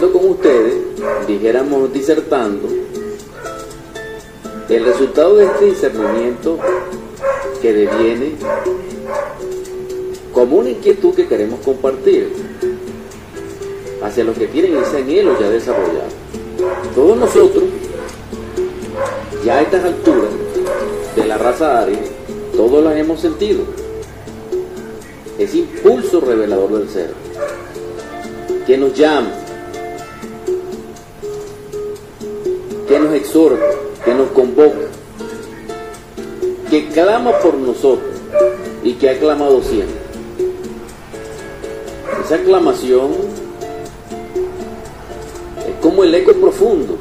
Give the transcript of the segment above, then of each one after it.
compartiendo con ustedes, dijéramos disertando, el resultado de este discernimiento que deviene como una inquietud que queremos compartir hacia los que tienen ese anhelo ya desarrollado. Todos nosotros, ya a estas alturas de la raza aria, todos las hemos sentido. Ese impulso revelador del ser, que nos llama, que nos exhorta, que nos convoca, que clama por nosotros y que ha clamado siempre. Esa aclamación es como el eco profundo,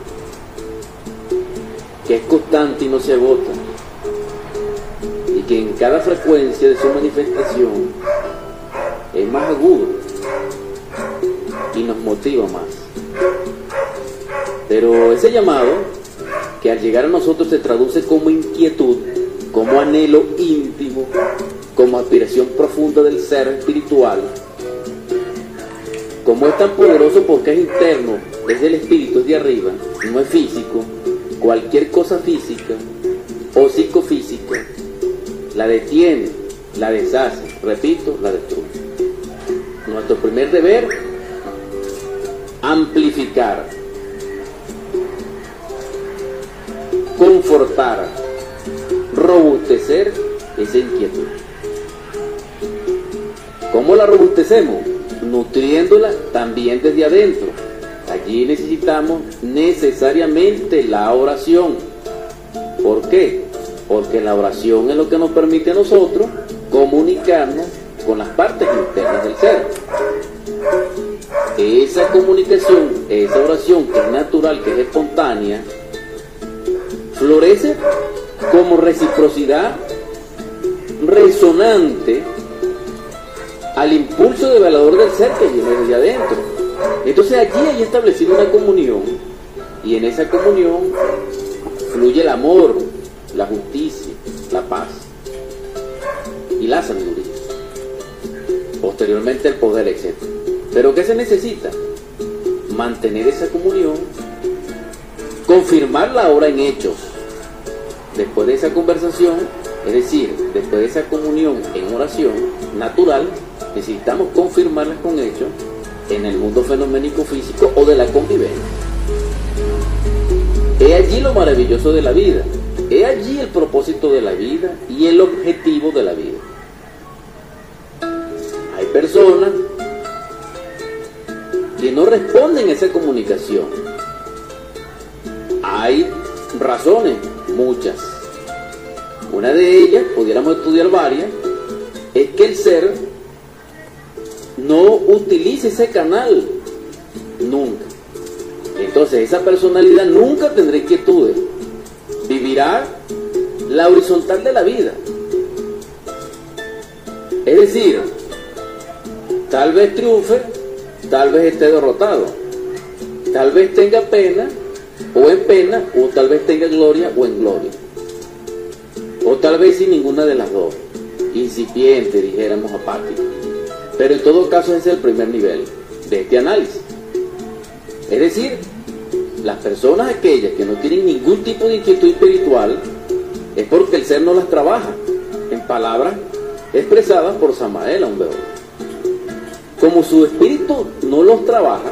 que es constante y no se agota, y que en cada frecuencia de su manifestación es más agudo y nos motiva más. Pero ese llamado, que al llegar a nosotros se traduce como inquietud, como anhelo íntimo, como aspiración profunda del ser espiritual, como es tan poderoso porque es interno, desde el espíritu, es de arriba, no es físico, cualquier cosa física o psicofísica la detiene, la deshace, repito, la destruye. Nuestro primer deber, amplificar, confortar, robustecer esa inquietud. ¿Cómo la robustecemos? Nutriéndola también desde adentro. Allí necesitamos necesariamente la oración. ¿Por qué? Porque la oración es lo que nos permite a nosotros comunicarnos con las partes internas del ser. Esa comunicación, esa oración que es natural, que es espontánea, florece como reciprocidad resonante al impulso develador del ser que viene desde adentro. Entonces allí hay establecido una comunión y en esa comunión fluye el amor, la justicia, la paz y la sabiduría. Posteriormente el poder, etc. Pero ¿qué se necesita? Mantener esa comunión, confirmarla ahora en hechos. Después de esa conversación, es decir, después de esa comunión en oración natural, necesitamos confirmarlas con hechos en el mundo fenoménico físico o de la convivencia. He allí lo maravilloso de la vida. He allí el propósito de la vida y el objetivo de la vida. Hay personas que no responden a esa comunicación. Hay razones, muchas. Una de ellas, pudiéramos estudiar varias, es que el ser no utilice ese canal nunca. Entonces esa personalidad nunca tendrá inquietudes. Vivirá la horizontal de la vida. Es decir, tal vez triunfe, tal vez esté derrotado. Tal vez tenga pena o en pena, o tal vez tenga gloria o en gloria. O tal vez sin ninguna de las dos. Incipiente, dijéramos apático. Pero en todo caso es el primer nivel de este análisis. Es decir, las personas aquellas que no tienen ningún tipo de inquietud espiritual es porque el ser no las trabaja en palabras expresadas por Samael hombre. Como su espíritu no los trabaja,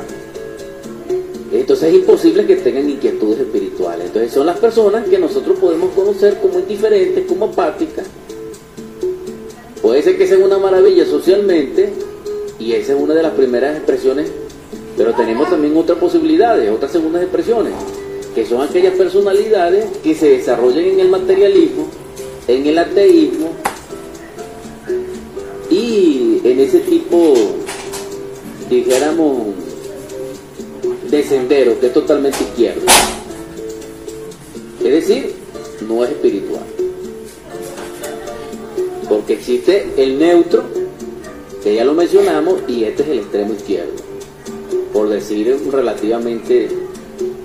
entonces es imposible que tengan inquietudes espirituales. Entonces son las personas que nosotros podemos conocer como indiferentes, como apáticas. Puede ser que sean una maravilla socialmente y esa es una de las primeras expresiones, pero tenemos también otras posibilidades, otras segundas expresiones, que son aquellas personalidades que se desarrollan en el materialismo, en el ateísmo y en ese tipo, dijéramos, de sendero que es totalmente izquierdo. Es decir, no es espiritual. Porque existe el neutro, que ya lo mencionamos, y este es el extremo izquierdo. Por decir relativamente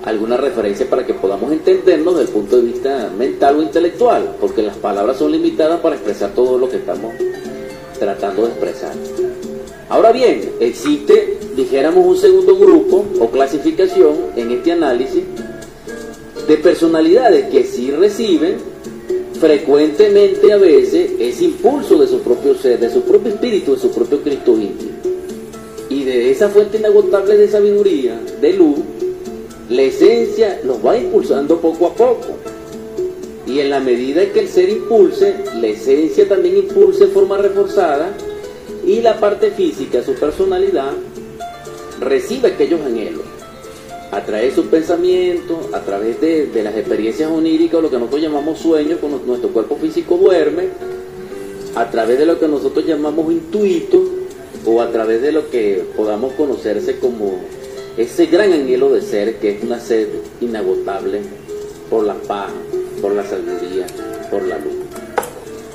alguna referencia para que podamos entendernos desde el punto de vista mental o intelectual, porque las palabras son limitadas para expresar todo lo que estamos tratando de expresar. Ahora bien, existe dijéramos un segundo grupo o clasificación en este análisis de personalidades que sí reciben frecuentemente a veces ese impulso de su propio ser, de su propio espíritu, de su propio Cristo íntimo. Y de esa fuente inagotable de sabiduría, de luz, la esencia los va impulsando poco a poco. Y en la medida que el ser impulse, la esencia también impulse de forma reforzada y la parte física, su personalidad, recibe aquellos anhelos a través de sus pensamientos, a través de, las experiencias oníricas, lo que nosotros llamamos sueños, cuando nuestro cuerpo físico duerme, a través de lo que nosotros llamamos intuito, o a través de lo que podamos conocerse como ese gran anhelo de ser, que es una sed inagotable por la paz, por la sabiduría, por la luz.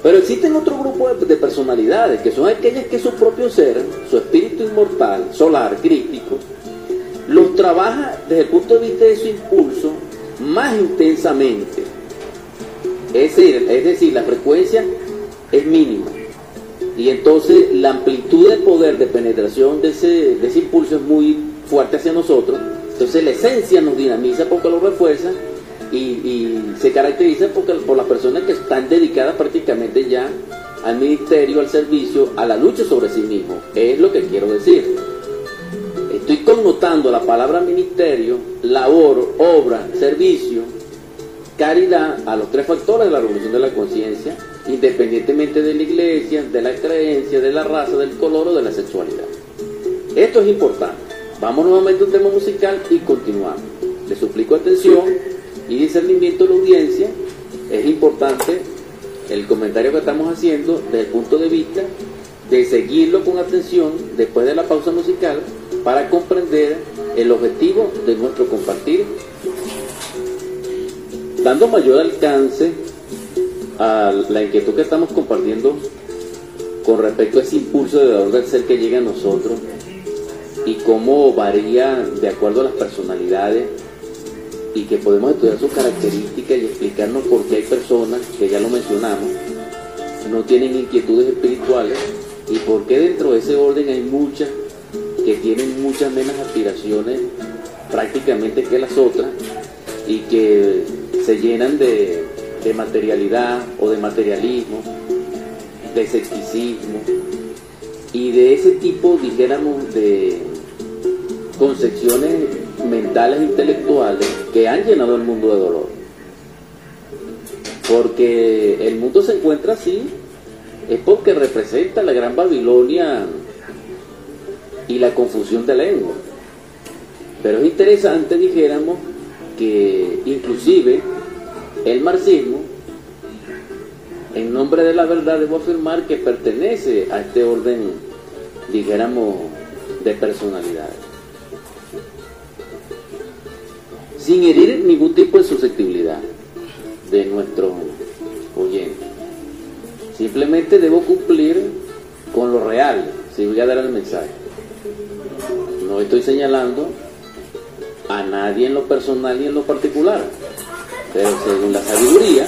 Pero existen otro grupo de, personalidades, que son aquellas que su propio ser, su espíritu inmortal, solar, crítico, los trabaja desde el punto de vista de su impulso más intensamente. Es decir, es decir, la frecuencia es mínima. Y entonces la amplitud de poder de penetración de ese, de ese impulso es muy fuerte hacia nosotros. Entonces la esencia nos dinamiza porque lo refuerza y, se caracteriza porque, por las personas que están dedicadas prácticamente ya al ministerio, al servicio, a la lucha sobre sí mismo. Es lo que quiero decir. Estoy connotando la palabra ministerio, labor, obra, servicio, caridad a los tres factores de la revolución de la conciencia, independientemente de la iglesia, de la creencia, de la raza, del color o de la sexualidad. Esto es importante. Vamos nuevamente a un tema musical y continuamos. Les suplico atención y discernimiento de la audiencia. Es importante el comentario que estamos haciendo desde el punto de vista de seguirlo con atención después de la pausa musical para comprender el objetivo de nuestro compartir, dando mayor alcance a la inquietud que estamos compartiendo con respecto a ese impulso de valor del ser que llega a nosotros y cómo varía de acuerdo a las personalidades y que podemos estudiar sus características y explicarnos por qué hay personas, que ya lo mencionamos, no tienen inquietudes espirituales y por qué dentro de ese orden hay muchas que tienen muchas menos aspiraciones prácticamente que las otras y que se llenan de, materialidad o de materialismo, de escepticismo y de ese tipo, dijéramos, de concepciones mentales e intelectuales que han llenado el mundo de dolor. Porque el mundo se encuentra así, es porque representa la gran Babilonia y la confusión de lengua. Pero es interesante, dijéramos, que inclusive el marxismo, en nombre de la verdad, debo afirmar que pertenece a este orden, dijéramos, de personalidades. Sin herir ningún tipo de susceptibilidad de nuestro oyente. Simplemente debo cumplir con lo real, si voy a dar el mensaje. No estoy señalando a nadie en lo personal y en lo particular, pero según la sabiduría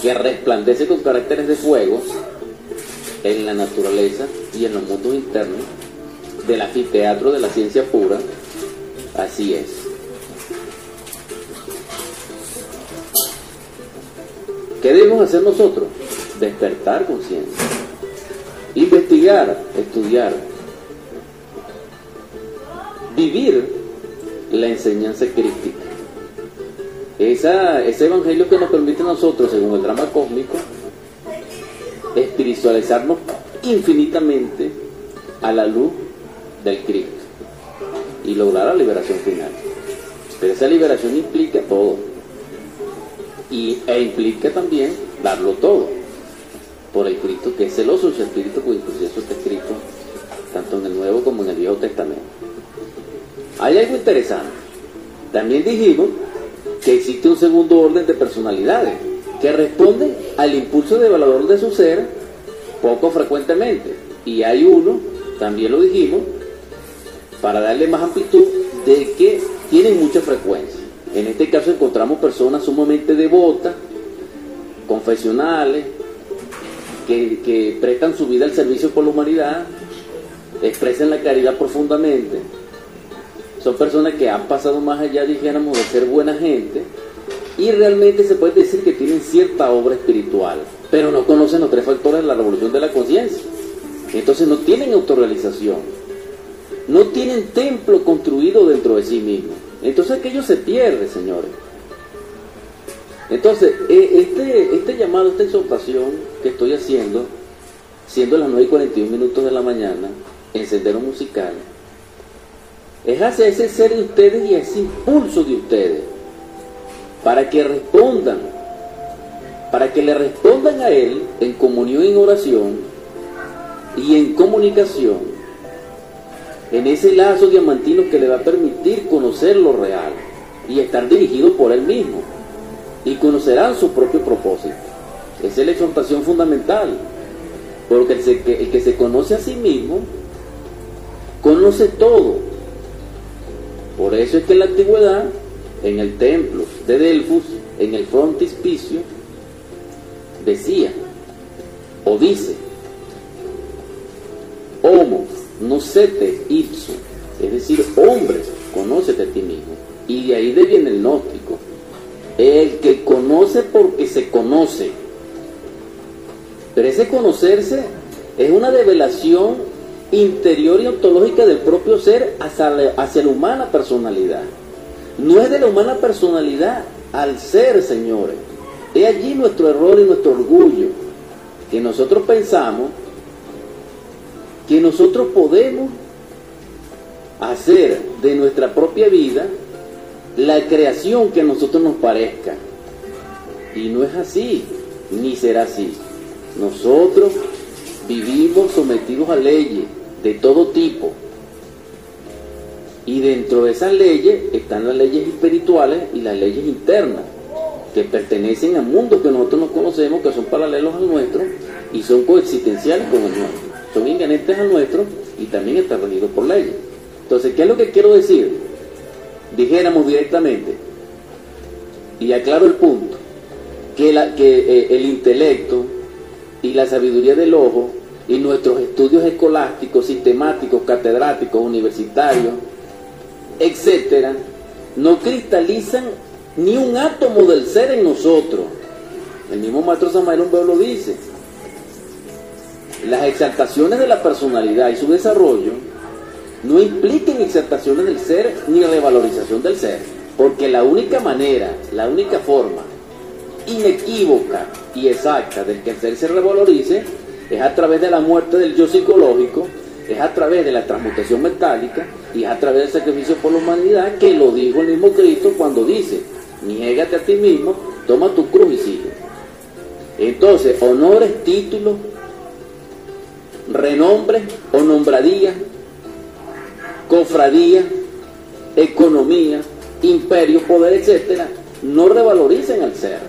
que resplandece con caracteres de fuego en la naturaleza y en los mundos internos del anfiteatro de la ciencia pura, así es. ¿Qué debemos hacer nosotros? Despertar conciencia, investigar, estudiar, vivir la enseñanza crítica. Esa, ese evangelio que nos permite a nosotros, según el drama cósmico, espiritualizarnos infinitamente a la luz del Cristo y lograr la liberación final. Pero esa liberación implica todo. Y, e implica también darlo todo por el Cristo que es celoso su espíritu, pues incluso eso está escrito tanto en el Nuevo como en el Viejo Testamento. Hay algo interesante. También dijimos que existe un segundo orden de personalidades que responden al impulso devaluador de su ser poco frecuentemente. Y hay uno, también lo dijimos, para darle más amplitud, de que tienen mucha frecuencia. En este caso encontramos personas sumamente devotas, confesionales, que, que prestan su vida al servicio por la humanidad, expresan la caridad profundamente, son personas que han pasado más allá, dijéramos, de ser buena gente y realmente se puede decir que tienen cierta obra espiritual, pero no conocen los tres factores de la revolución de la conciencia. Entonces no tienen autorrealización, no tienen templo construido dentro de sí mismos. Entonces aquello se pierde, señores. Entonces, e, este, este llamado, esta exhortación que estoy haciendo, siendo las 9 y 41 minutos de la mañana, en sendero musical, es hacia ese ser de ustedes y ese impulso de ustedes, para que respondan, para que le respondan a Él en comunión, en oración y en comunicación, en ese lazo diamantino que le va a permitir conocer lo real y estar dirigido por Él mismo, y conocerán su propio propósito. Esa es la exhortación fundamental, porque el que se conoce a sí mismo, conoce todo. Por eso es que en la antigüedad, en el templo de Delfos, en el frontispicio, decía, o dice, homo, nocete ipso, es decir, hombres, conócete a ti mismo. Y de ahí viene el gnóstico. El que conoce porque se conoce. Pero ese conocerse es una revelación interior y ontológica del propio ser hacia la, hacia la humana personalidad. No es de la humana personalidad al ser, señores. Es allí nuestro error y nuestro orgullo, que nosotros pensamos que nosotros podemos hacer de nuestra propia vida la creación que a nosotros nos parezca. Y no es así, ni será así. Nosotros vivimos sometidos a leyes, de todo tipo. Y dentro de esas leyes están las leyes espirituales y las leyes internas, que pertenecen al mundo que nosotros no conocemos, que son paralelos al nuestro y son coexistenciales con el nuestro. Son inherentes al nuestro y también están regidos por leyes. Entonces, ¿qué es lo que quiero decir? Dijéramos directamente, y aclaro el punto, que eh, el intelecto y la sabiduría del ojo y nuestros estudios escolásticos, sistemáticos, catedráticos, universitarios, etcétera, no cristalizan ni un átomo del ser en nosotros. El mismo maestro Samael Umbeo lo dice. Las exaltaciones de la personalidad y su desarrollo no implican exaltaciones del ser ni revalorización del ser, porque la única manera, la única forma inequívoca y exacta del que el ser se revalorice es a través de la muerte del yo psicológico, es a través de la transmutación metálica y es a través del sacrificio por la humanidad que lo dijo el mismo Cristo cuando dice, niégate a ti mismo, toma tu cruz y sigue. Entonces, honores, títulos, renombre o nombradía, cofradía, economía, imperio, poder, etcétera, no revaloricen al ser.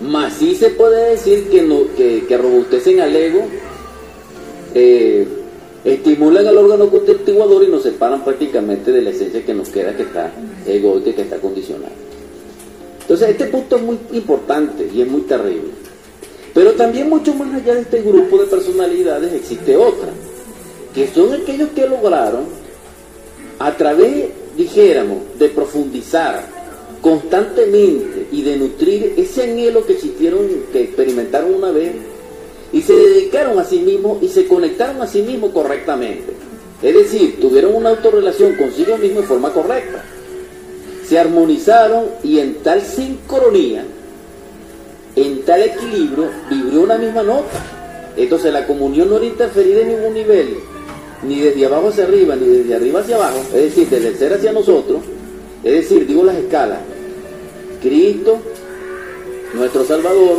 Más sí se puede decir que, no, que, que robustecen al ego, eh, estimulan al órgano constituidor y nos separan prácticamente de la esencia que nos queda, que está egoica, que está condicionada. Entonces, este punto es muy importante y es muy terrible. Pero también mucho más allá de este grupo de personalidades existe otra, que son aquellos que lograron, a través, dijéramos, de profundizar constantemente y de nutrir ese anhelo que existieron, que experimentaron una vez, y se dedicaron a sí mismos y se conectaron a sí mismos correctamente. Es decir, tuvieron una autorrelación consigo mismo de forma correcta. Se armonizaron y en tal sincronía, en tal equilibrio, vivió una misma nota. Entonces la comunión no era interferida en ningún nivel, ni desde abajo hacia arriba, ni desde arriba hacia abajo, es decir, desde el ser hacia nosotros, es decir, digo las escalas, Cristo, nuestro Salvador,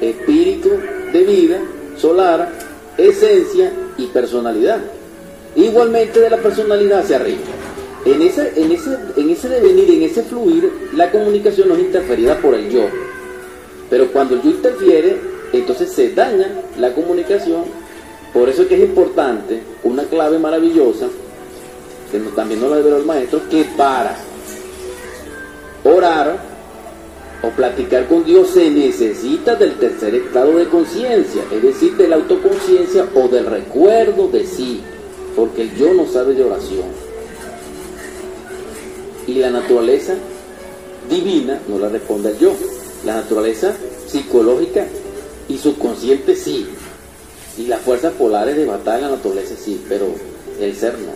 espíritu de vida, solar, esencia y personalidad. Igualmente de la personalidad hacia arriba. En ese, en ese, en ese devenir, en ese fluir, la comunicación no es interferida por el yo. Pero cuando el yo interfiere, entonces se daña la comunicación. Por eso es que es importante, una clave maravillosa, que también nos la debe el maestro, que para orar o platicar con Dios se necesita del tercer estado de conciencia, es decir, de la autoconciencia o del recuerdo de sí, porque el yo no sabe de oración. Y la naturaleza divina no la responde al yo. La naturaleza psicológica y subconsciente sí. Y las fuerzas polares de batalla en la naturaleza sí, pero el ser no.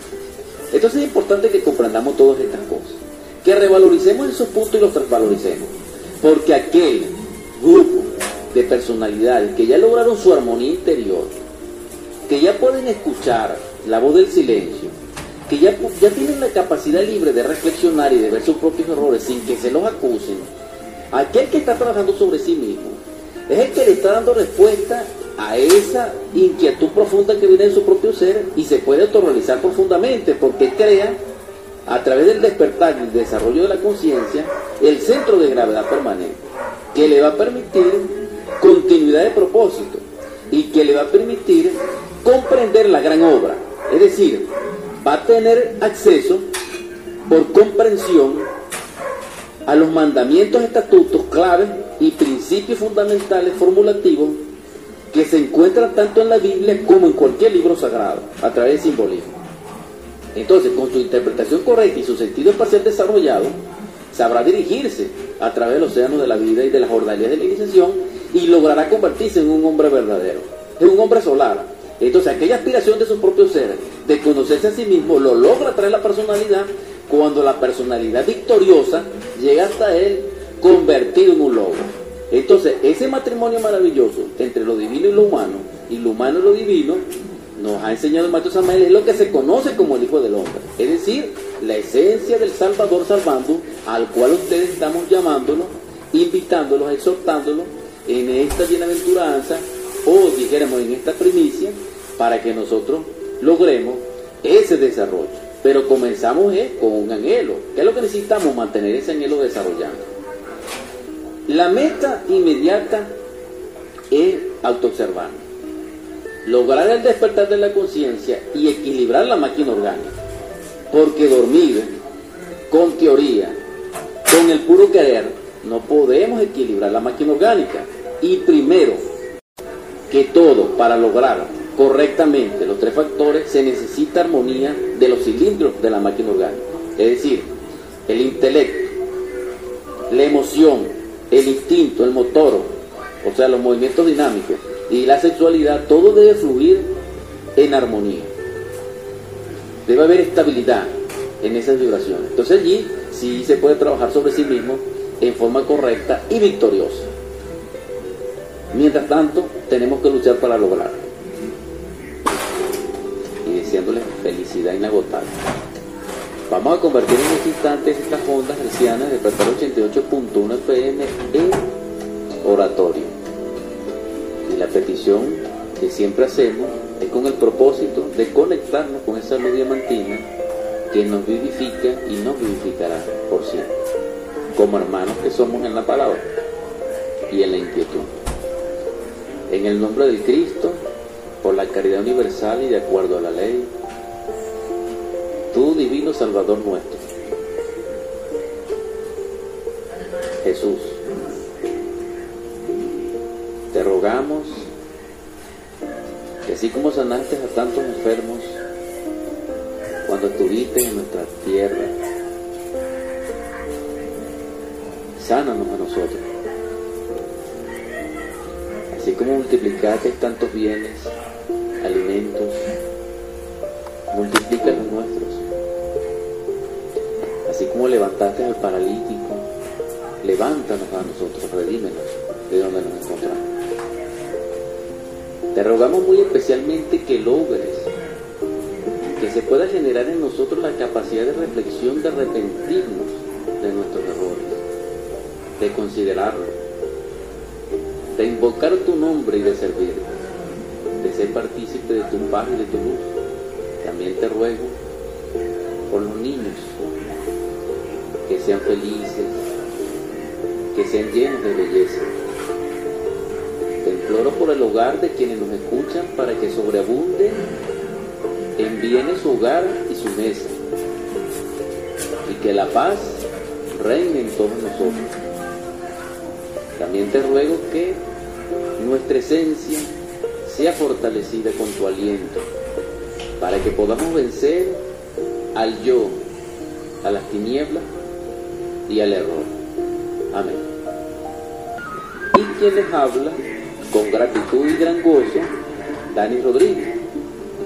Entonces es importante que comprendamos todas estas cosas. Que revaloricemos esos puntos y los transvaloricemos. Porque aquel grupo de personalidades que ya lograron su armonía interior, que ya pueden escuchar la voz del silencio, que ya, ya tienen la capacidad libre de reflexionar y de ver sus propios errores sin que se los acusen, aquel que está trabajando sobre sí mismo, es el que le está dando respuesta a esa inquietud profunda que viene de su propio ser y se puede autorrealizar profundamente porque crea a través del despertar y el desarrollo de la conciencia el centro de gravedad permanente que le va a permitir continuidad de propósito y que le va a permitir comprender la gran obra. Es decir, va a tener acceso por comprensión a los mandamientos, estatutos, claves y principios fundamentales formulativos que se encuentran tanto en la Biblia como en cualquier libro sagrado, a través del simbolismo. Entonces, con su interpretación correcta y su sentido espacial desarrollado, sabrá dirigirse a través del océano de la vida y de las jornalías de la iniciación y logrará convertirse en un hombre verdadero, en un hombre solar. Entonces, aquella aspiración de su propio ser, de conocerse a sí mismo, lo logra traer la personalidad cuando la personalidad victoriosa llega hasta él convertido en un lobo. Entonces, ese matrimonio maravilloso entre lo divino y lo humano, y lo humano y lo divino, nos ha enseñado el Maestro Samael, es lo que se conoce como el Hijo del Hombre. Es decir, la esencia del Salvador salvando, al cual ustedes estamos llamándolo, invitándolos, exhortándolos en esta bienaventuranza, o dijéramos en esta primicia, para que nosotros logremos ese desarrollo. Pero comenzamos con un anhelo. ¿Qué es lo que necesitamos? Mantener ese anhelo desarrollando. La meta inmediata es autoobservar, lograr el despertar de la conciencia y equilibrar la máquina orgánica. Porque dormir con teoría, con el puro querer, no podemos equilibrar la máquina orgánica. Y primero que todo, para lograr correctamente los tres factores, se necesita armonía de los cilindros de la máquina orgánica. Es decir, el intelecto, la emoción, el instinto, el motor, o sea, los movimientos dinámicos y la sexualidad, todo debe fluir en armonía. Debe haber estabilidad en esas vibraciones. Entonces allí sí se puede trabajar sobre sí mismo en forma correcta y victoriosa. Mientras tanto, tenemos que luchar para lograrlo. Deseándoles felicidad inagotable. Vamos a convertir en este instante estas ondas hercianas de 88.1 FM en oratorio. Y la petición que siempre hacemos es con el propósito de conectarnos con esa luz diamantina que nos vivifica y nos vivificará por siempre, como hermanos que somos en la palabra y en la inquietud. En el nombre del Cristo, por la caridad universal y de acuerdo a la ley, tú divino Salvador nuestro. Jesús, te rogamos que así como sanaste a tantos enfermos cuando estuviste en nuestra tierra, sánanos a nosotros. Así como multiplicaste tantos bienes, alimentos, multiplica los nuestros. Así como levantaste al paralítico, levántanos a nosotros, redímenos de donde nos encontramos. Te rogamos muy especialmente que logres que se pueda generar en nosotros la capacidad de reflexión, de arrepentirnos de nuestros errores, de considerarlo, de invocar tu nombre y de servir, de ser partícipe de tu paz y de tu luz. También te ruego por los niños que sean felices, que sean llenos de belleza. Te imploro por el hogar de quienes nos escuchan para que sobreabunde en bienes su hogar y su mesa. Y que la paz reine en todos nosotros. También te ruego que nuestra esencia sea fortalecida con tu aliento para que podamos vencer al yo, a las tinieblas y al error. Amén. Y quien les habla con gratitud y gran gozo, Dani Rodríguez.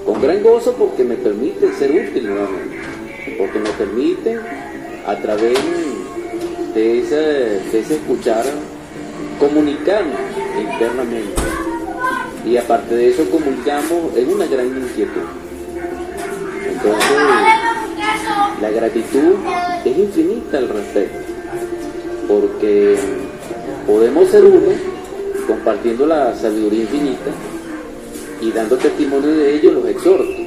Con gran gozo porque me permite ser útil nuevamente, porque me permite a través de ese, de ese escuchar comunicarnos internamente. Y aparte de eso comunicamos en una gran inquietud. Entonces, la gratitud es infinita al respecto, porque podemos ser uno compartiendo la sabiduría infinita y dando testimonio de ello los exhorto. Y,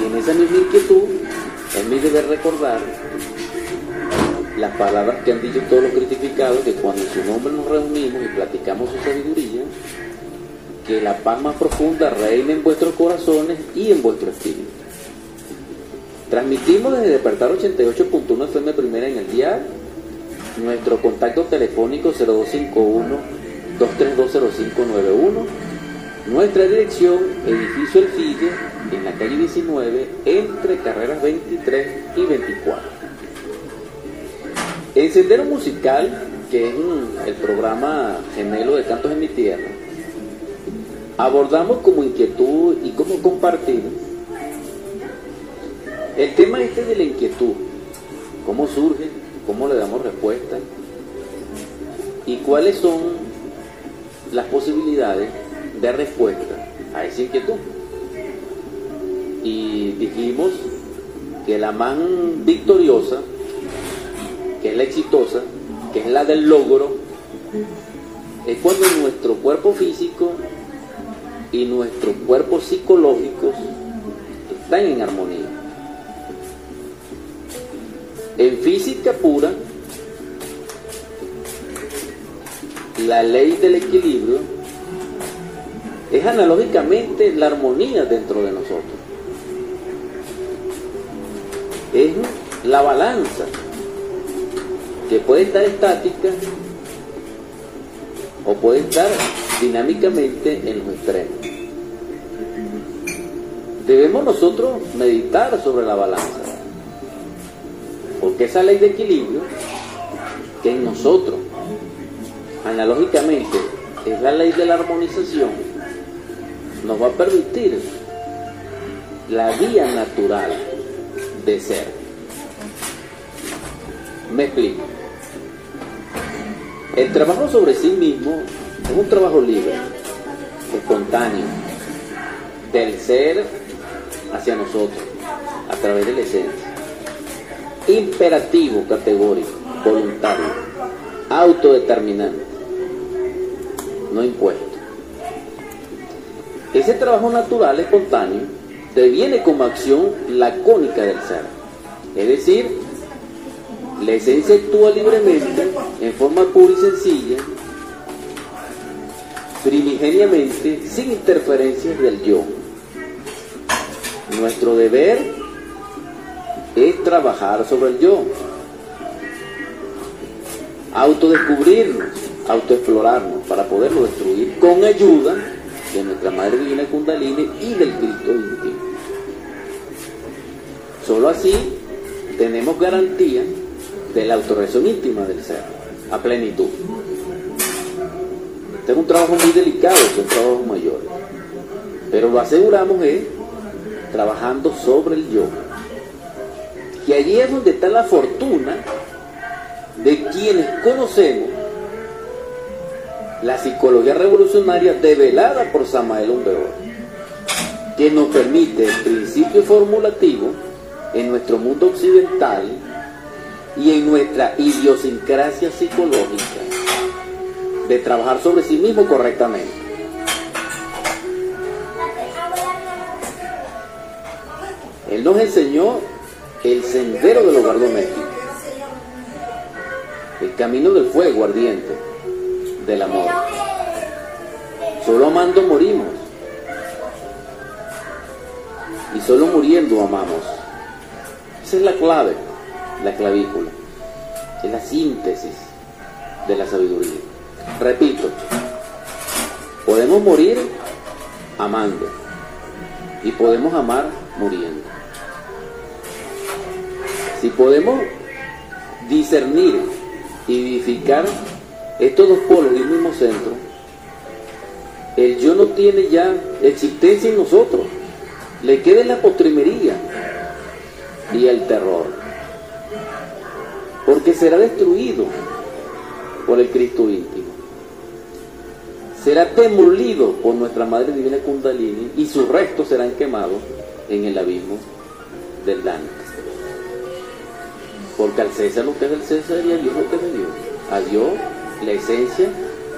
y en esa misma inquietud es mi deber recordar las palabras que han dicho todos los criticados, que cuando en su nombre nos reunimos y platicamos su sabiduría, que la paz más profunda reine en vuestros corazones y en vuestro espíritu. Transmitimos desde Despertar 88.1 FM Primera en el día, nuestro contacto telefónico 0251 2320591, nuestra dirección edificio El Fille en la calle 19 entre carreras 23 y 24. El Sendero Musical, que es el programa gemelo de Cantos en mi Tierra, abordamos como inquietud y como compartir el tema este de la inquietud, cómo surge, cómo le damos respuesta y cuáles son las posibilidades de respuesta a esa inquietud. Y dijimos que la más victoriosa, que es la exitosa, que es la del logro, es cuando nuestro cuerpo físico y nuestro cuerpo psicológico están en armonía. En física pura, la ley del equilibrio es analógicamente la armonía dentro de nosotros. Es la balanza que puede estar estática o puede estar dinámicamente en los extremos. Debemos nosotros meditar sobre la balanza, porque esa ley de equilibrio que en nosotros, analógicamente, es la ley de la armonización, nos va a permitir la vía natural de ser. Me explico. El trabajo sobre sí mismo es un trabajo libre, espontáneo, del ser hacia nosotros, a través de la esencia. Imperativo, categórico, voluntario, autodeterminante, no impuesto. Ese trabajo natural, espontáneo, deviene como acción lacónica del ser. Es decir, la esencia actúa libremente, en forma pura y sencilla, primigeniamente, sin interferencias del yo. Nuestro deber es trabajar sobre el yo, autodescubrirnos, autoexplorarnos para poderlo destruir con ayuda de nuestra Madre Divina Kundalini y del Cristo íntimo. Solo así tenemos garantía de la autorreacción íntima del ser, a plenitud. Este es un trabajo muy delicado, son trabajos mayores. Pero lo aseguramos es trabajando sobre el yo. Y allí es donde está la fortuna de quienes conocemos la psicología revolucionaria develada por Samael Umbeor, que nos permite el principio formulativo en nuestro mundo occidental y en nuestra idiosincrasia psicológica de trabajar sobre sí mismo correctamente. Él nos enseñó el sendero del hogar doméstico, el camino del fuego ardiente, del amor. Solo amando morimos y solo muriendo amamos. Esa es la clave, la clavícula, es la síntesis de la sabiduría. Repito, podemos morir amando y podemos amar muriendo. Si podemos discernir y vivificar estos dos polos del mismo centro, el yo no tiene ya existencia en nosotros, le queda la postrimería y el terror, porque será destruido por el Cristo íntimo, será demolido por nuestra Madre Divina Kundalini y sus restos serán quemados en el abismo del Dante. Porque al César lo que es del César y a Dios lo que es de Dios. A Dios la esencia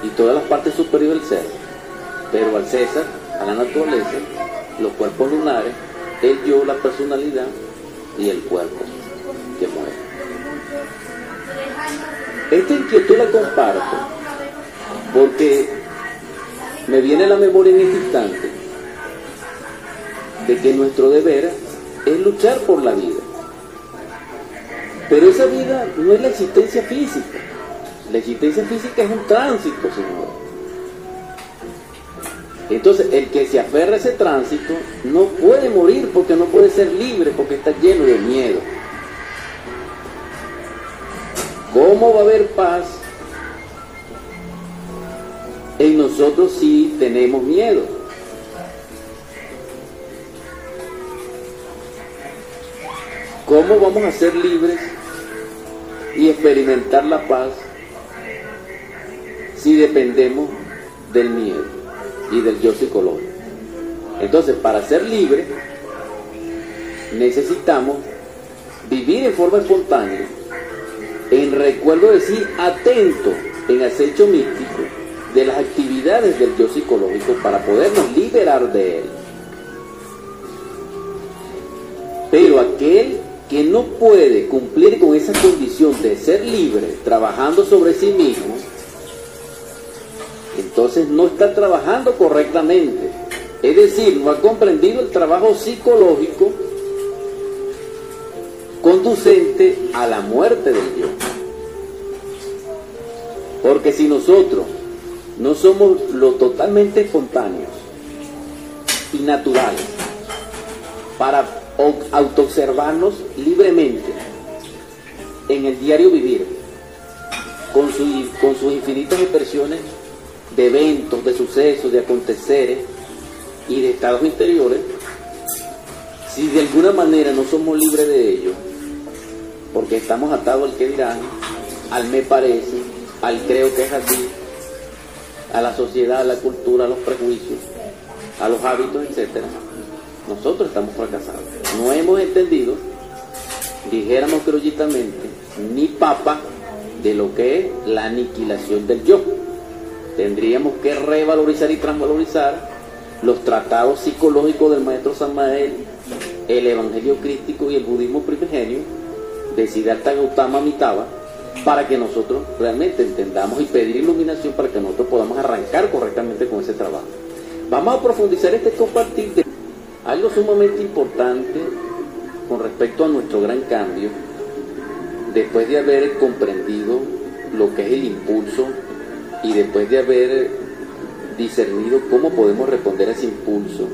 y todas las partes superiores del ser. Pero al César, a la naturaleza, los cuerpos lunares, el yo, la personalidad y el cuerpo Esta inquietud la comparto porque me viene a la memoria en este instante de que nuestro deber es luchar por la vida. Pero esa vida no es la existencia física. La existencia física es un tránsito, Señor. Entonces, el que se aferra a ese tránsito no puede morir porque no puede ser libre, porque está lleno de miedo. ¿Cómo va a haber paz? En nosotros sí tenemos miedo. ¿Cómo vamos a ser libres y experimentar la paz si dependemos del miedo y del yo psicológico? Entonces, para ser libres, necesitamos vivir en forma espontánea, en recuerdo de sí, atento en acecho místico de las actividades del yo psicológico para podernos liberar de él. Pero aquel que no puede cumplir con esa condición de ser libre trabajando sobre sí mismo, entonces no está trabajando correctamente. Es decir, no ha comprendido el trabajo psicológico conducente a la muerte del yo. Porque si nosotros no somos lo totalmente espontáneos y naturales para autoobservarnos libremente en el diario vivir, con, sus infinitas expresiones de eventos, de sucesos, de aconteceres y de estados interiores, si de alguna manera no somos libres de ello, porque estamos atados al que dirán, al me parece, al creo que es así, a la sociedad, a la cultura, a los prejuicios, a los hábitos, etcétera, nosotros estamos fracasados. No hemos entendido, dijéramos crollitamente, ni papa de lo que es la aniquilación del yo. Tendríamos que revalorizar y transvalorizar los tratados psicológicos del maestro Samael, el evangelio crístico y el budismo primigenio de Siddhartha Gautama Amitabha para que nosotros realmente entendamos y pedir iluminación para que nosotros podamos arrancar correctamente con ese trabajo. Vamos a profundizar este compartir de algo sumamente importante con respecto a nuestro gran cambio, después de haber comprendido lo que es el impulso y después de haber discernido cómo podemos responder a ese impulso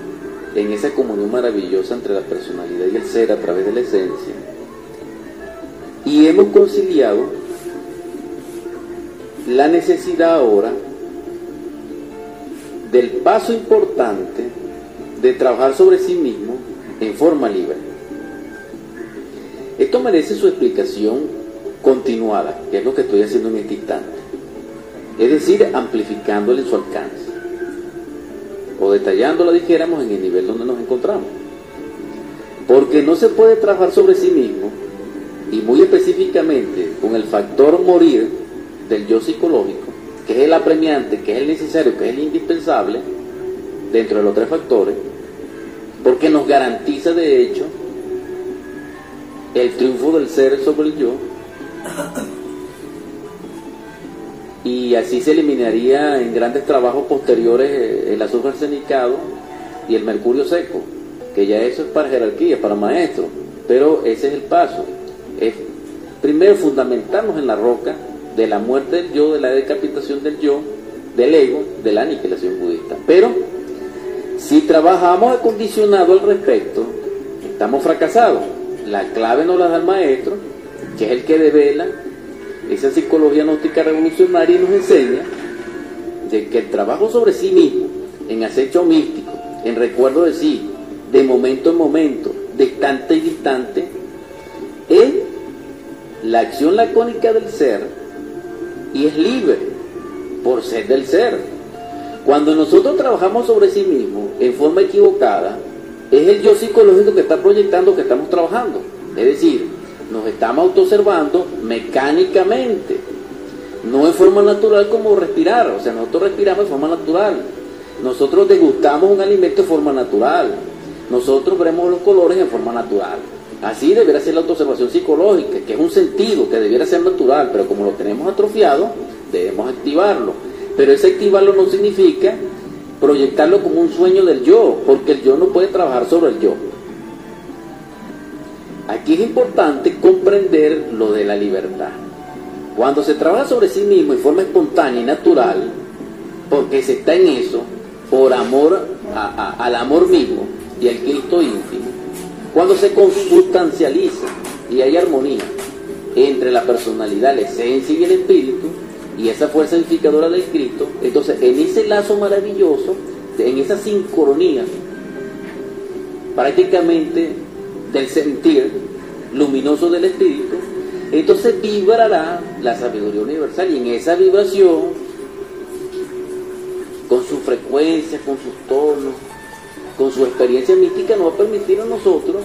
en esa comunión maravillosa entre la personalidad y el ser a través de la esencia. Y hemos conciliado la necesidad ahora del paso importante de trabajar sobre sí mismo en forma libre. Esto merece su explicación continuada, que es lo que estoy haciendo en este instante. Es decir, amplificándole su alcance. O detallándola, dijéramos, en el nivel donde nos encontramos. Porque no se puede trabajar sobre sí mismo, y muy específicamente con el factor morir del yo psicológico, que es el apremiante, que es el necesario, que es el indispensable, dentro de los tres factores, porque nos garantiza de hecho el triunfo del ser sobre el yo y así se eliminaría en grandes trabajos posteriores el azúcar cenicado y el mercurio seco, que ya eso es para jerarquía, para maestro, pero ese es el paso, primero fundamentarnos en la roca de la muerte del yo, de la decapitación del yo, del ego, de la aniquilación budista, pero si trabajamos acondicionado al respecto, estamos fracasados. La clave nos la da el maestro, que es el que devela esa psicología gnóstica revolucionaria nos enseña de que el trabajo sobre sí mismo, en acecho místico, en recuerdo de sí, de momento en momento, de instante en instante, es la acción lacónica del ser y es libre por ser del ser. Cuando nosotros trabajamos sobre sí mismo en forma equivocada, es el yo psicológico que está proyectando que estamos trabajando. Es decir, nos estamos autoobservando mecánicamente, no en forma natural como respirar. O sea, nosotros respiramos de forma natural. Nosotros degustamos un alimento de forma natural. Nosotros vemos los colores en forma natural. Así debería ser la autoobservación psicológica, que es un sentido que debiera ser natural, pero como lo tenemos atrofiado, debemos activarlo. Pero ese activarlo no significa proyectarlo como un sueño del yo, porque el yo no puede trabajar sobre el yo. Aquí es importante comprender lo de la libertad. Cuando se trabaja sobre sí mismo en forma espontánea y natural, porque se está en eso, por amor al amor mismo y al Cristo íntimo, cuando se consustancializa y hay armonía entre la personalidad, la esencia y el espíritu, y esa fuerza edificadora del Cristo, entonces en ese lazo maravilloso, en esa sincronía, prácticamente del sentir luminoso del espíritu, entonces vibrará la sabiduría universal y en esa vibración, con su frecuencia, con sus tonos, con su experiencia mística, nos va a permitir a nosotros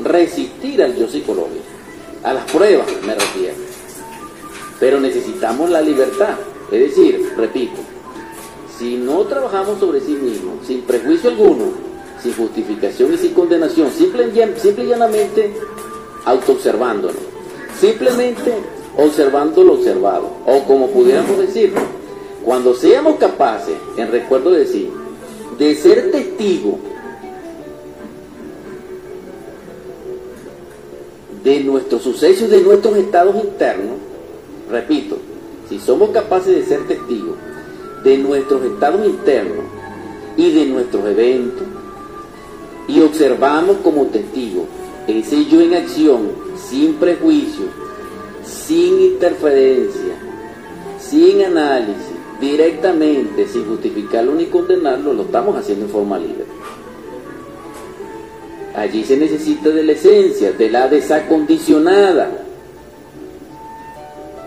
resistir al yo psicológico, a las pruebas me refiero. Pero necesitamos la libertad. Es decir, repito, si no trabajamos sobre sí mismos, sin prejuicio alguno, sin justificación y sin condenación, simple, y llanamente autoobservándonos, simplemente observando lo observado, o como pudiéramos decir, cuando seamos capaces, en recuerdo de sí, de ser testigo de nuestros sucesos, de nuestros estados internos, repito, si somos capaces de ser testigos de nuestros estados internos y de nuestros eventos, y observamos como testigos ese yo en acción, sin prejuicio, sin interferencia, sin análisis, directamente, sin justificarlo ni condenarlo, lo estamos haciendo en forma libre. Allí se necesita de la esencia, de la desacondicionada,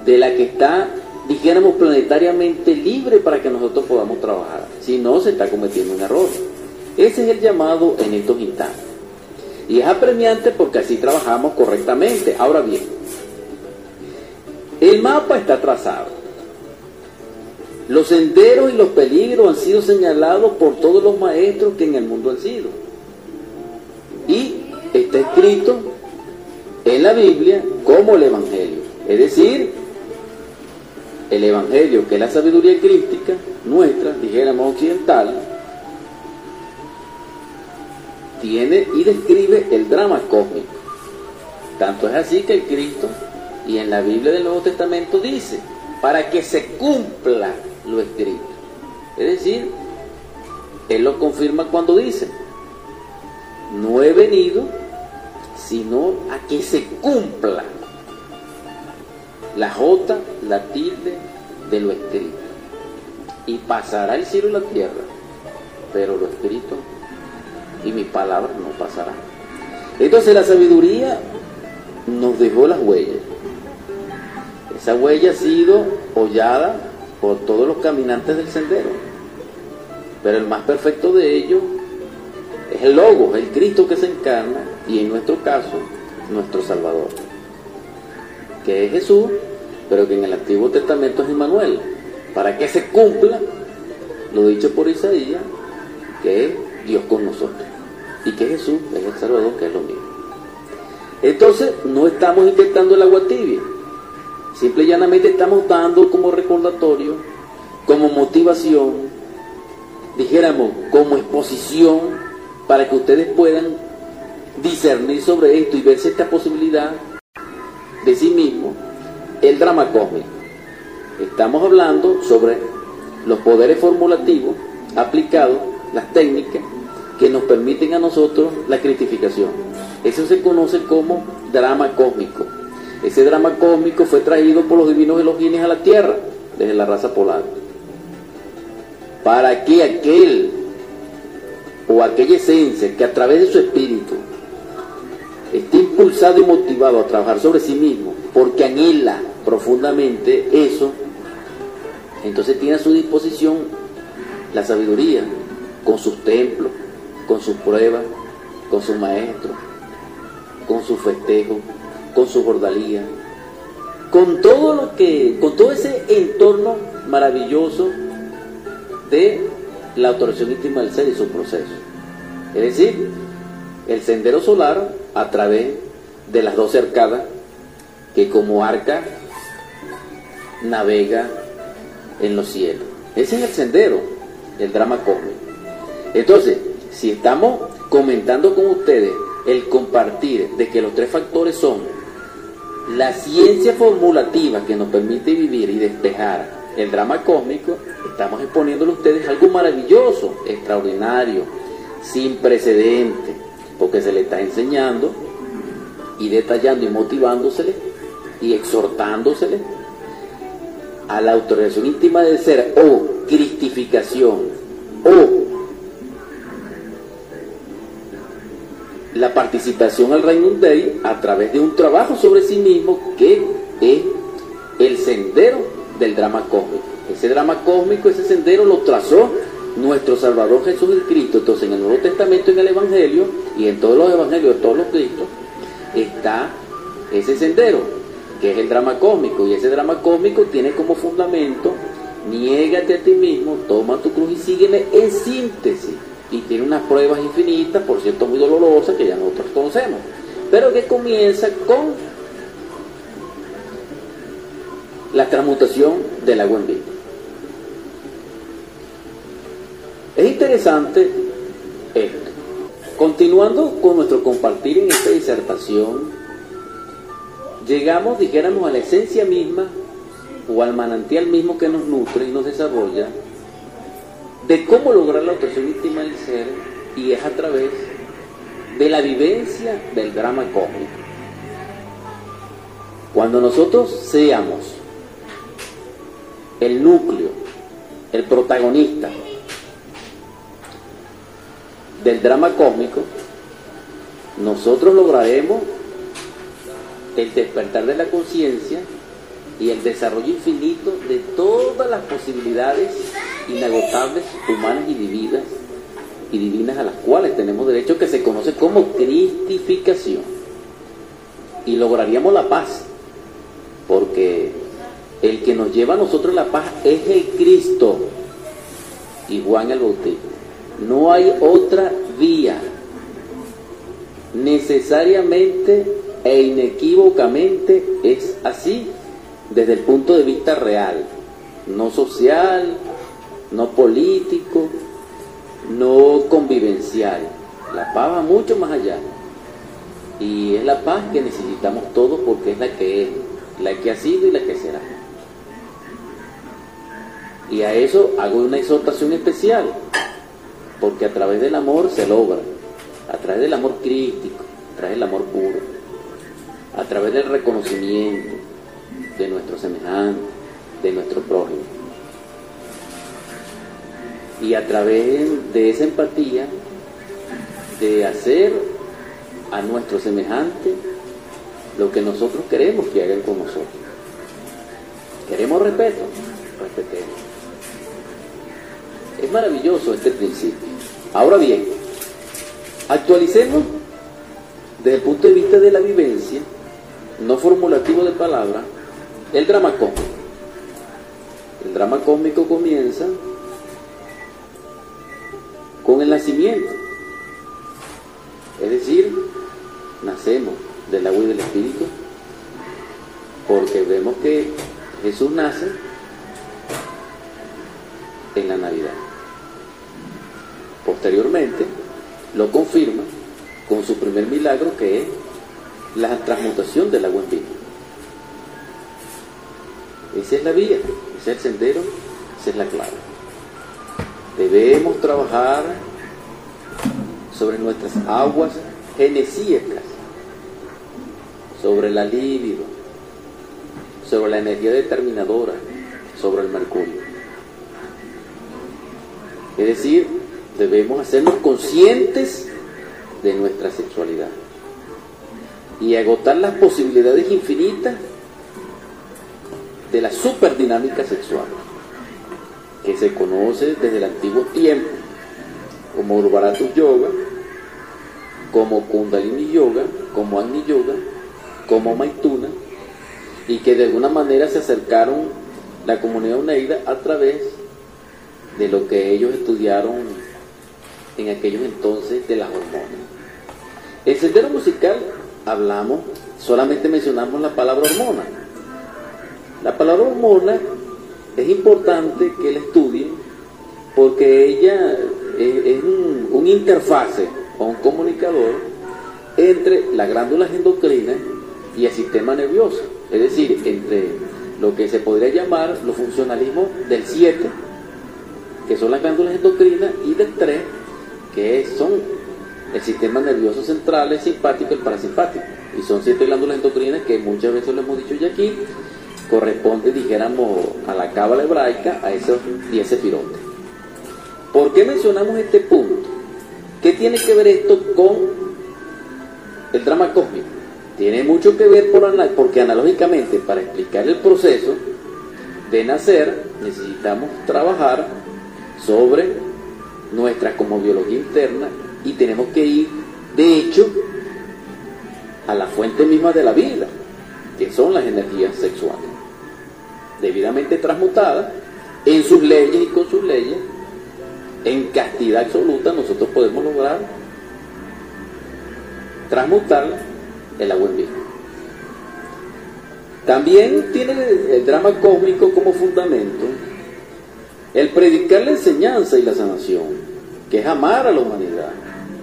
de la que está, dijéramos, planetariamente libre para que nosotros podamos trabajar. Si no, se está cometiendo un error. Ese es el llamado en estos instantes. Y es apremiante porque así trabajamos correctamente. Ahora bien, el mapa está trazado. Los senderos y los peligros han sido señalados por todos los maestros que en el mundo han sido. Y está escrito en la Biblia como el Evangelio. Es decir, el Evangelio, que es la sabiduría crística nuestra, dijéramos occidental, tiene y describe el drama cósmico. Tanto es así que el Cristo y en la Biblia del Nuevo Testamento dice, para que se cumpla lo escrito. Es decir, Él lo confirma cuando dice, no he venido sino a que se cumpla la J, la tilde de lo escrito. Y pasará el cielo y la tierra, pero lo escrito y mi palabra no pasará. Entonces la sabiduría nos dejó las huellas. Esa huella ha sido hollada por todos los caminantes del sendero. Pero el más perfecto de ellos es el Logo, el Cristo que se encarna y en nuestro caso, nuestro Salvador, que es Jesús, pero que en el Antiguo Testamento es Emmanuel, para que se cumpla lo dicho por Isaías, que es Dios con nosotros, y que Jesús es el Salvador, que es lo mismo. Entonces, no estamos inyectando el agua tibia, Simple y llanamente estamos dando como recordatorio, como motivación, dijéramos, como exposición, para que ustedes puedan discernir sobre esto y verse esta posibilidad de sí mismo, el drama cósmico. Estamos hablando sobre los poderes formulativos aplicados, las técnicas que nos permiten a nosotros la critificación. Eso se conoce como drama cósmico. Ese drama cósmico fue traído por los divinos Elohines a la tierra, desde la raza polar. Para que aquel o aquella esencia que a través de su espíritu esté impulsado y motivado a trabajar sobre sí mismo, porque anhela profundamente eso, entonces tiene a su disposición la sabiduría, con sus templos, con sus pruebas, con sus maestros, con sus festejos, con su bordalía, con todo lo que, con todo ese entorno maravilloso de la autorización íntima del ser y su proceso. Es decir, el sendero solar a través de las dos arcadas que como arca navega en los cielos. Ese es el sendero, el drama cósmico. Entonces, si estamos comentando con ustedes el compartir de que los tres factores son la ciencia formulativa que nos permite vivir y despejar el drama cósmico, estamos exponiéndole a ustedes algo maravilloso, extraordinario, sin precedente, porque se le está enseñando y detallando y motivándosele y exhortándosele a la autorización íntima del ser o cristificación o la participación al Reino Dei a través de un trabajo sobre sí mismo que es el sendero del drama cósmico. Ese drama cósmico, ese sendero lo trazó nuestro Salvador Jesús el Cristo. Entonces en el Nuevo Testamento, en el Evangelio y en todos los Evangelios de todos los Cristos, está ese sendero, que es el drama cósmico. Y ese drama cósmico tiene como fundamento, niégate a ti mismo, toma tu cruz y sígueme en síntesis y tiene unas pruebas infinitas, por cierto muy dolorosas, que ya nosotros conocemos, pero que comienza con la transmutación del agua en vino. Es interesante esto. Continuando con nuestro compartir en esta disertación, llegamos, dijéramos, a la esencia misma o al manantial mismo que nos nutre y nos desarrolla de cómo lograr la obtención íntima del ser y es a través de la vivencia del drama cósmico. Cuando nosotros seamos el núcleo, el protagonista del drama cósmico, nosotros lograremos el despertar de la conciencia y el desarrollo infinito de todas las posibilidades inagotables, humanas y divinas, y divinas a las cuales tenemos derecho, que se conoce como cristificación. Y lograríamos la paz, porque el que nos lleva a nosotros la paz es el Cristo y Juan el Bautista. No hay otra vía. Necesariamente e inequívocamente es así desde el punto de vista real, no social, no político, no convivencial. La paz va mucho más allá. Y es la paz que necesitamos todos porque es la que es, la que ha sido y la que será. Y a eso hago una exhortación especial, porque a través del amor se logra, a través del amor crítico, a través del amor puro, a través del reconocimiento de nuestro semejante, de nuestro prójimo y a través de esa empatía de hacer a nuestro semejante lo que nosotros queremos que hagan con nosotros. Queremos respeto, respetemos. Es maravilloso este principio. Ahora bien, actualicemos desde el punto de vista de la vivencia, no formulativo de palabra, el drama cósmico. El drama cósmico comienza el nacimiento. Es decir, nacemos del agua y del Espíritu porque vemos que Jesús nace en la Navidad. Posteriormente lo confirma con su primer milagro que es la transmutación del agua en vino. Esa es la vía, ese es el sendero, esa es la clave. Debemos trabajar sobre nuestras aguas genesíacas, sobre la libido, sobre la energía determinadora, sobre el mercurio. Es decir, debemos hacernos conscientes de nuestra sexualidad y agotar las posibilidades infinitas de la superdinámica sexual, que se conoce desde el antiguo tiempo como Urvaratu Yoga, como Kundalini Yoga, como Agni Yoga, como Maituna, y que de alguna manera se acercaron la comunidad uneida a través de lo que ellos estudiaron en aquellos entonces de las hormonas. El sendero musical hablamos, solamente mencionamos la palabra hormona. La palabra hormona es importante que la estudien porque ella es, un, interfase o un comunicador entre las glándulas endocrinas y el sistema nervioso, es decir, entre lo que se podría llamar los funcionalismos del 7, que son las glándulas endocrinas, y del 3, que son el sistema nervioso central, el simpático y el parasimpático. Y son siete glándulas endocrinas que muchas veces lo hemos dicho ya aquí, corresponde, dijéramos, a la cábala hebraica, a esos 10 pirotes. ¿Por qué mencionamos este punto? ¿Qué tiene que ver esto con el drama cósmico? Tiene mucho que ver por, porque analógicamente para explicar el proceso de nacer necesitamos trabajar sobre nuestra como biología interna y tenemos que ir, de hecho, a la fuente misma de la vida, que son las energías sexuales, debidamente transmutadas en sus leyes y con sus leyes, en castidad absoluta nosotros podemos lograr transmutar el agua en vino. También tiene el drama cósmico como fundamento el predicar la enseñanza y la sanación, que es amar a la humanidad,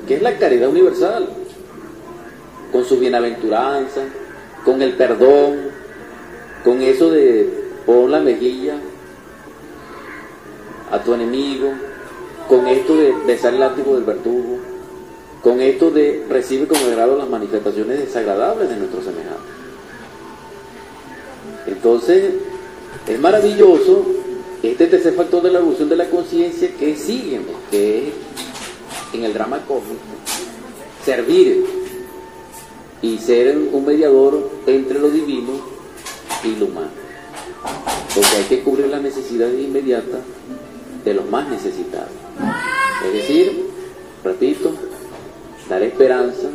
que es la caridad universal, con su bienaventuranza, con el perdón, con eso de pon la mejilla a tu enemigo, con esto de besar el látigo del verdugo, con esto de recibir con agrado las manifestaciones desagradables de nuestro semejante. Entonces, es maravilloso este tercer factor de la evolución de la conciencia que es que es en el drama cósmico, servir y ser un mediador entre lo divino y lo humano. Porque hay que cubrir las necesidades inmediatas de los más necesitados. Es decir, repito, dar esperanza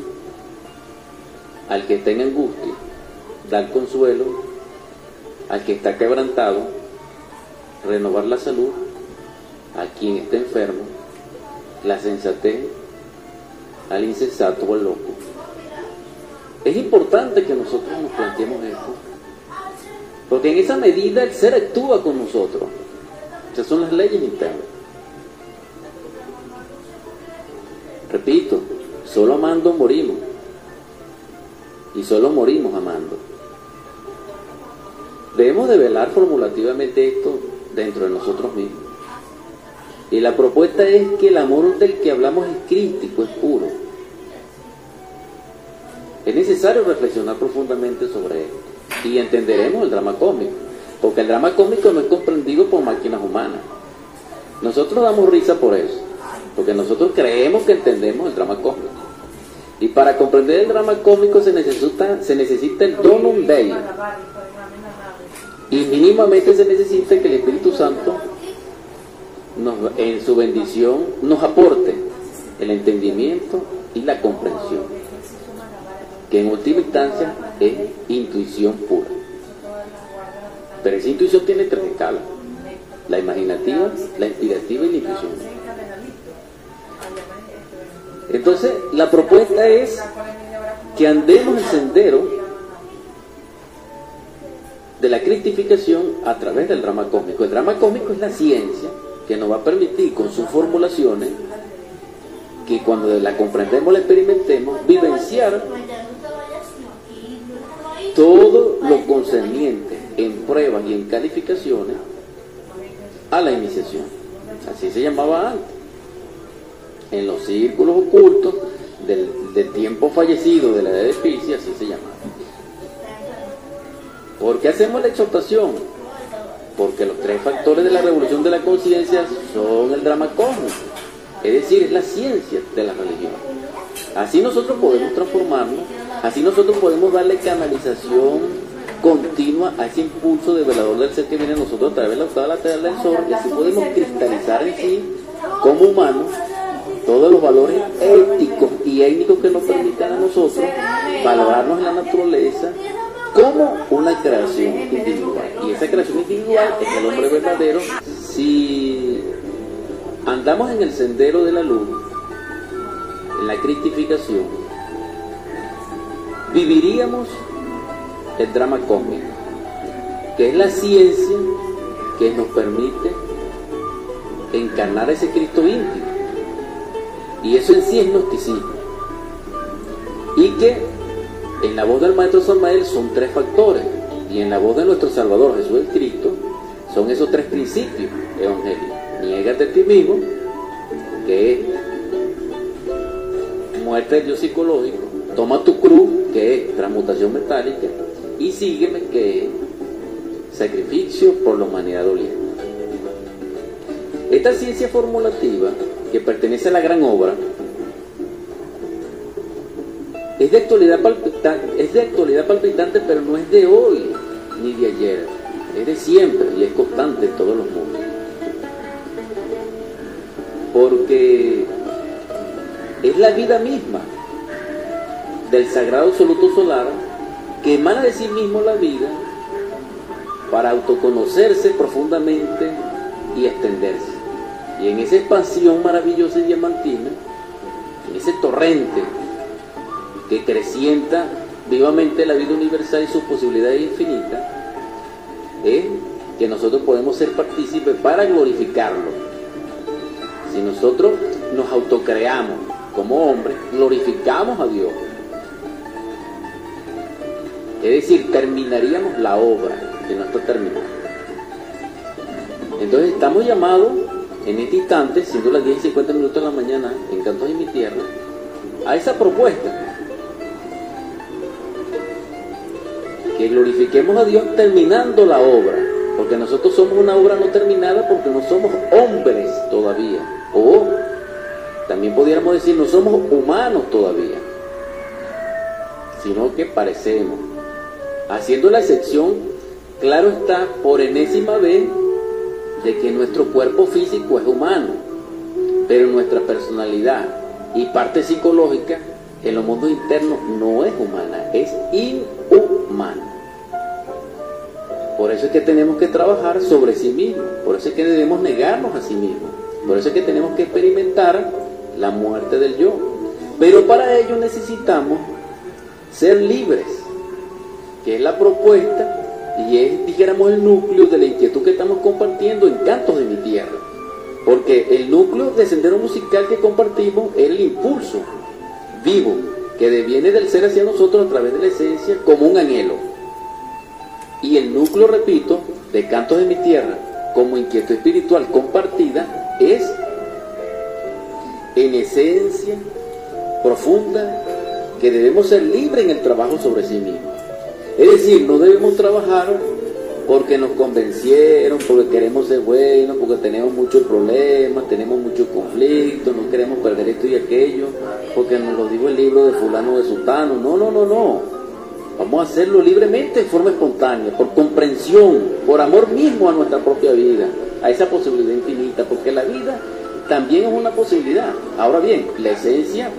al que está en angustia, dar consuelo al que está quebrantado, renovar la salud a quien está enfermo la sensatez al insensato o al loco. Es importante que nosotros nos planteemos esto, porque en esa medida el ser actúa con nosotros. Esas son las leyes internas. Repito, solo amando morimos. Y solo morimos amando. Debemos de velar formulativamente esto dentro de nosotros mismos. Y la propuesta es que el amor del que hablamos es crítico, es puro. Es necesario reflexionar profundamente sobre esto y entenderemos el drama cómico, porque el drama cómico no es comprendido por máquinas humanas. Nosotros damos risa por eso, porque nosotros creemos que entendemos el drama cómico. Y para comprender el drama cómico se necesita, se necesita el donum dei. Y mínimamente se necesita que el Espíritu Santo en su bendición nos aporte el entendimiento y la comprensión, que en última instancia es intuición pura. Pero esa intuición tiene tres escalas, la imaginativa, la inspirativa y la intuición. Entonces, la propuesta es que andemos el sendero de la critificación a través del drama cósmico. El drama cósmico es la ciencia que nos va a permitir con sus formulaciones que cuando la comprendemos, la experimentemos, vivenciar todo lo concerniente en pruebas y en calificaciones a la iniciación. Así se llamaba antes. En los círculos ocultos del, tiempo fallecido de la edad de Pisces, así se llamaba. ¿Por qué hacemos la exhortación? Porque los tres factores de la revolución de la conciencia son el drama cósmico, es decir, es la ciencia de la religión. Así nosotros podemos transformarnos, así nosotros podemos darle canalización continua a ese impulso de velador del ser que viene a nosotros a través de la octava lateral del sol y así podemos cristalizar en sí como humanos todos los valores éticos y étnicos que nos permitan a nosotros valorarnos en la naturaleza como una creación individual. Y esa creación individual es el hombre verdadero. Si andamos en el sendero de la luz, en la cristificación, viviríamos el drama cósmico, que es la ciencia que nos permite encarnar ese Cristo íntimo. Y eso en sí es gnosticismo. Y que en la voz del Maestro Samael son tres factores. Y en la voz de nuestro Salvador Jesús el Cristo son esos tres principios evangélicos. Niégate a ti mismo, que es muerte del yo psicológico. Toma tu cruz, que es transmutación metálica. Y sígueme, que sacrificio por la humanidad doliente. Esta ciencia formulativa que pertenece a la gran obra, es de actualidad palpitante, es de actualidad palpitante, pero no es de hoy ni de ayer, es de siempre y es constante en todos los mundos. Porque es la vida misma del sagrado absoluto solar que emana de sí mismo la vida para autoconocerse profundamente y extenderse. Y en esa expansión maravillosa y diamantina, en ese torrente que crecienta vivamente la vida universal y sus posibilidades infinitas, es que nosotros podemos ser partícipes para glorificarlo. Si nosotros nos autocreamos como hombres, glorificamos a Dios. Es decir, terminaríamos la obra que no está terminada. Entonces estamos llamados en este instante, siendo las 10 y 50 minutos de la mañana, en Cantos de mi Tierra, a esa propuesta. Que glorifiquemos a Dios terminando la obra, porque nosotros somos una obra no terminada porque no somos hombres todavía. O también pudiéramos decir, no somos humanos todavía, sino que parecemos. Haciendo la excepción, claro está, por enésima vez, de que nuestro cuerpo físico es humano, pero nuestra personalidad y parte psicológica en los mundos internos no es humana, es inhumana. Por eso es que tenemos que trabajar sobre sí mismos, por eso es que debemos negarnos a sí mismos, por eso es que tenemos que experimentar la muerte del yo. Pero para ello necesitamos ser libres, que es la propuesta y es, dijéramos, el núcleo de la inquietud que estamos compartiendo en Cantos de mi Tierra. Porque el núcleo de sendero musical que compartimos es el impulso vivo que deviene del ser hacia nosotros a través de la esencia como un anhelo. Y el núcleo, repito, de Cantos de mi Tierra como inquietud espiritual compartida es en esencia profunda que debemos ser libres en el trabajo sobre sí mismos. Es decir, no debemos trabajar porque nos convencieron, porque queremos ser buenos, porque tenemos muchos problemas, tenemos muchos conflictos, no queremos perder esto y aquello, porque nos lo dijo el libro de fulano de sultano. No, no, no, no. Vamos a hacerlo libremente, de forma espontánea, por comprensión, por amor mismo a nuestra propia vida, a esa posibilidad infinita, porque la vida también es una posibilidad. Ahora bien, la esencia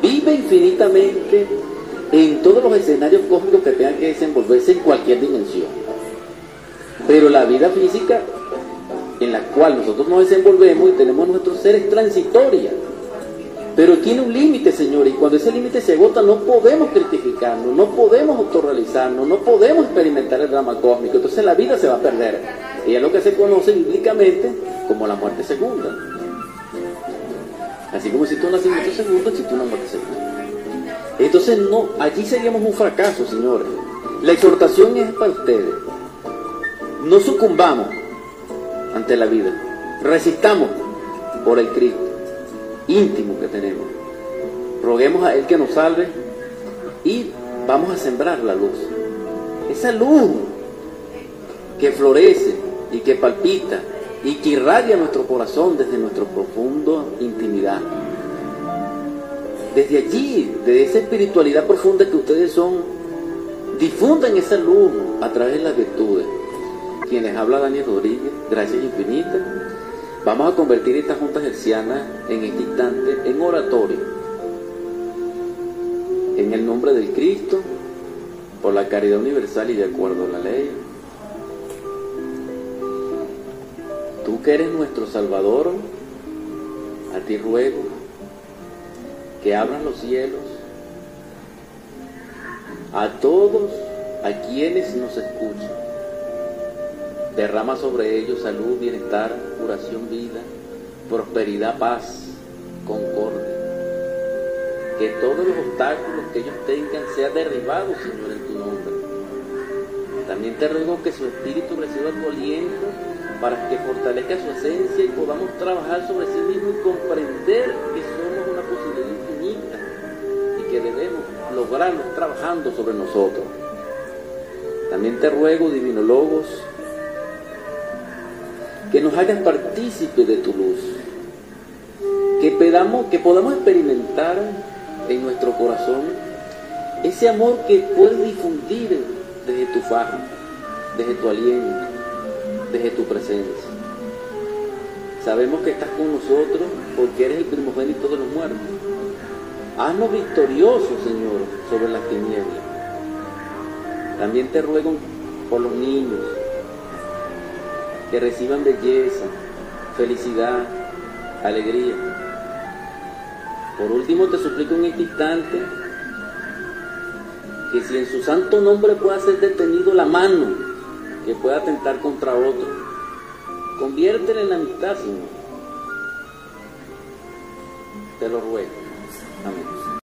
vive infinitamente en todos los escenarios cósmicos que tengan que desenvolverse en cualquier dimensión. Pero la vida física en la cual nosotros nos desenvolvemos y tenemos nuestro ser es transitoria. Pero tiene un límite, Señor, y cuando ese límite se agota no podemos critificarnos, no podemos autorrealizarnos, no podemos experimentar el drama cósmico, entonces la vida se va a perder. Y es lo que se conoce bíblicamente como la muerte segunda. Así como tú un nacimiento segundo, existe una muerte segunda. Entonces, no, allí seríamos un fracaso, señores. La exhortación es para ustedes. No sucumbamos ante la vida. Resistamos por el Cristo íntimo que tenemos. Roguemos a Él que nos salve y vamos a sembrar la luz. Esa luz que florece y que palpita y que irradia nuestro corazón desde nuestra profunda intimidad. Desde allí, de esa espiritualidad profunda que ustedes son, difundan esa luz a través de las virtudes. Quienes habla Daniel Rodríguez, gracias infinitas. Vamos a convertir esta Junta Gerciana en este instante en oratorio. En el nombre del Cristo, por la caridad universal y de acuerdo a la ley. Tú que eres nuestro Salvador, a ti ruego que abran los cielos a todos a quienes nos escuchan. Derrama sobre ellos salud, bienestar, curación, vida, prosperidad, paz, concordia. Que todos los obstáculos que ellos tengan sean derribados, Señor, en tu nombre. También te ruego que su espíritu reciba tu aliento para que fortalezca su esencia y podamos trabajar sobre sí mismo y comprender que lograrlo trabajando sobre nosotros. También te ruego, Divino Logos, que nos hagas partícipe de tu luz, que podamos experimentar en nuestro corazón ese amor que puedes difundir desde tu faja, desde tu aliento, desde tu presencia. Sabemos que estás con nosotros porque eres el primogénito de los muertos. Haznos victoriosos, Señor, sobre las tinieblas. También te ruego por los niños, que reciban belleza, felicidad, alegría. Por último, te suplico en este instante que si en su santo nombre pueda ser detenido la mano que pueda atentar contra otro, conviértela en amistad, Señor. Te lo ruego. Amén.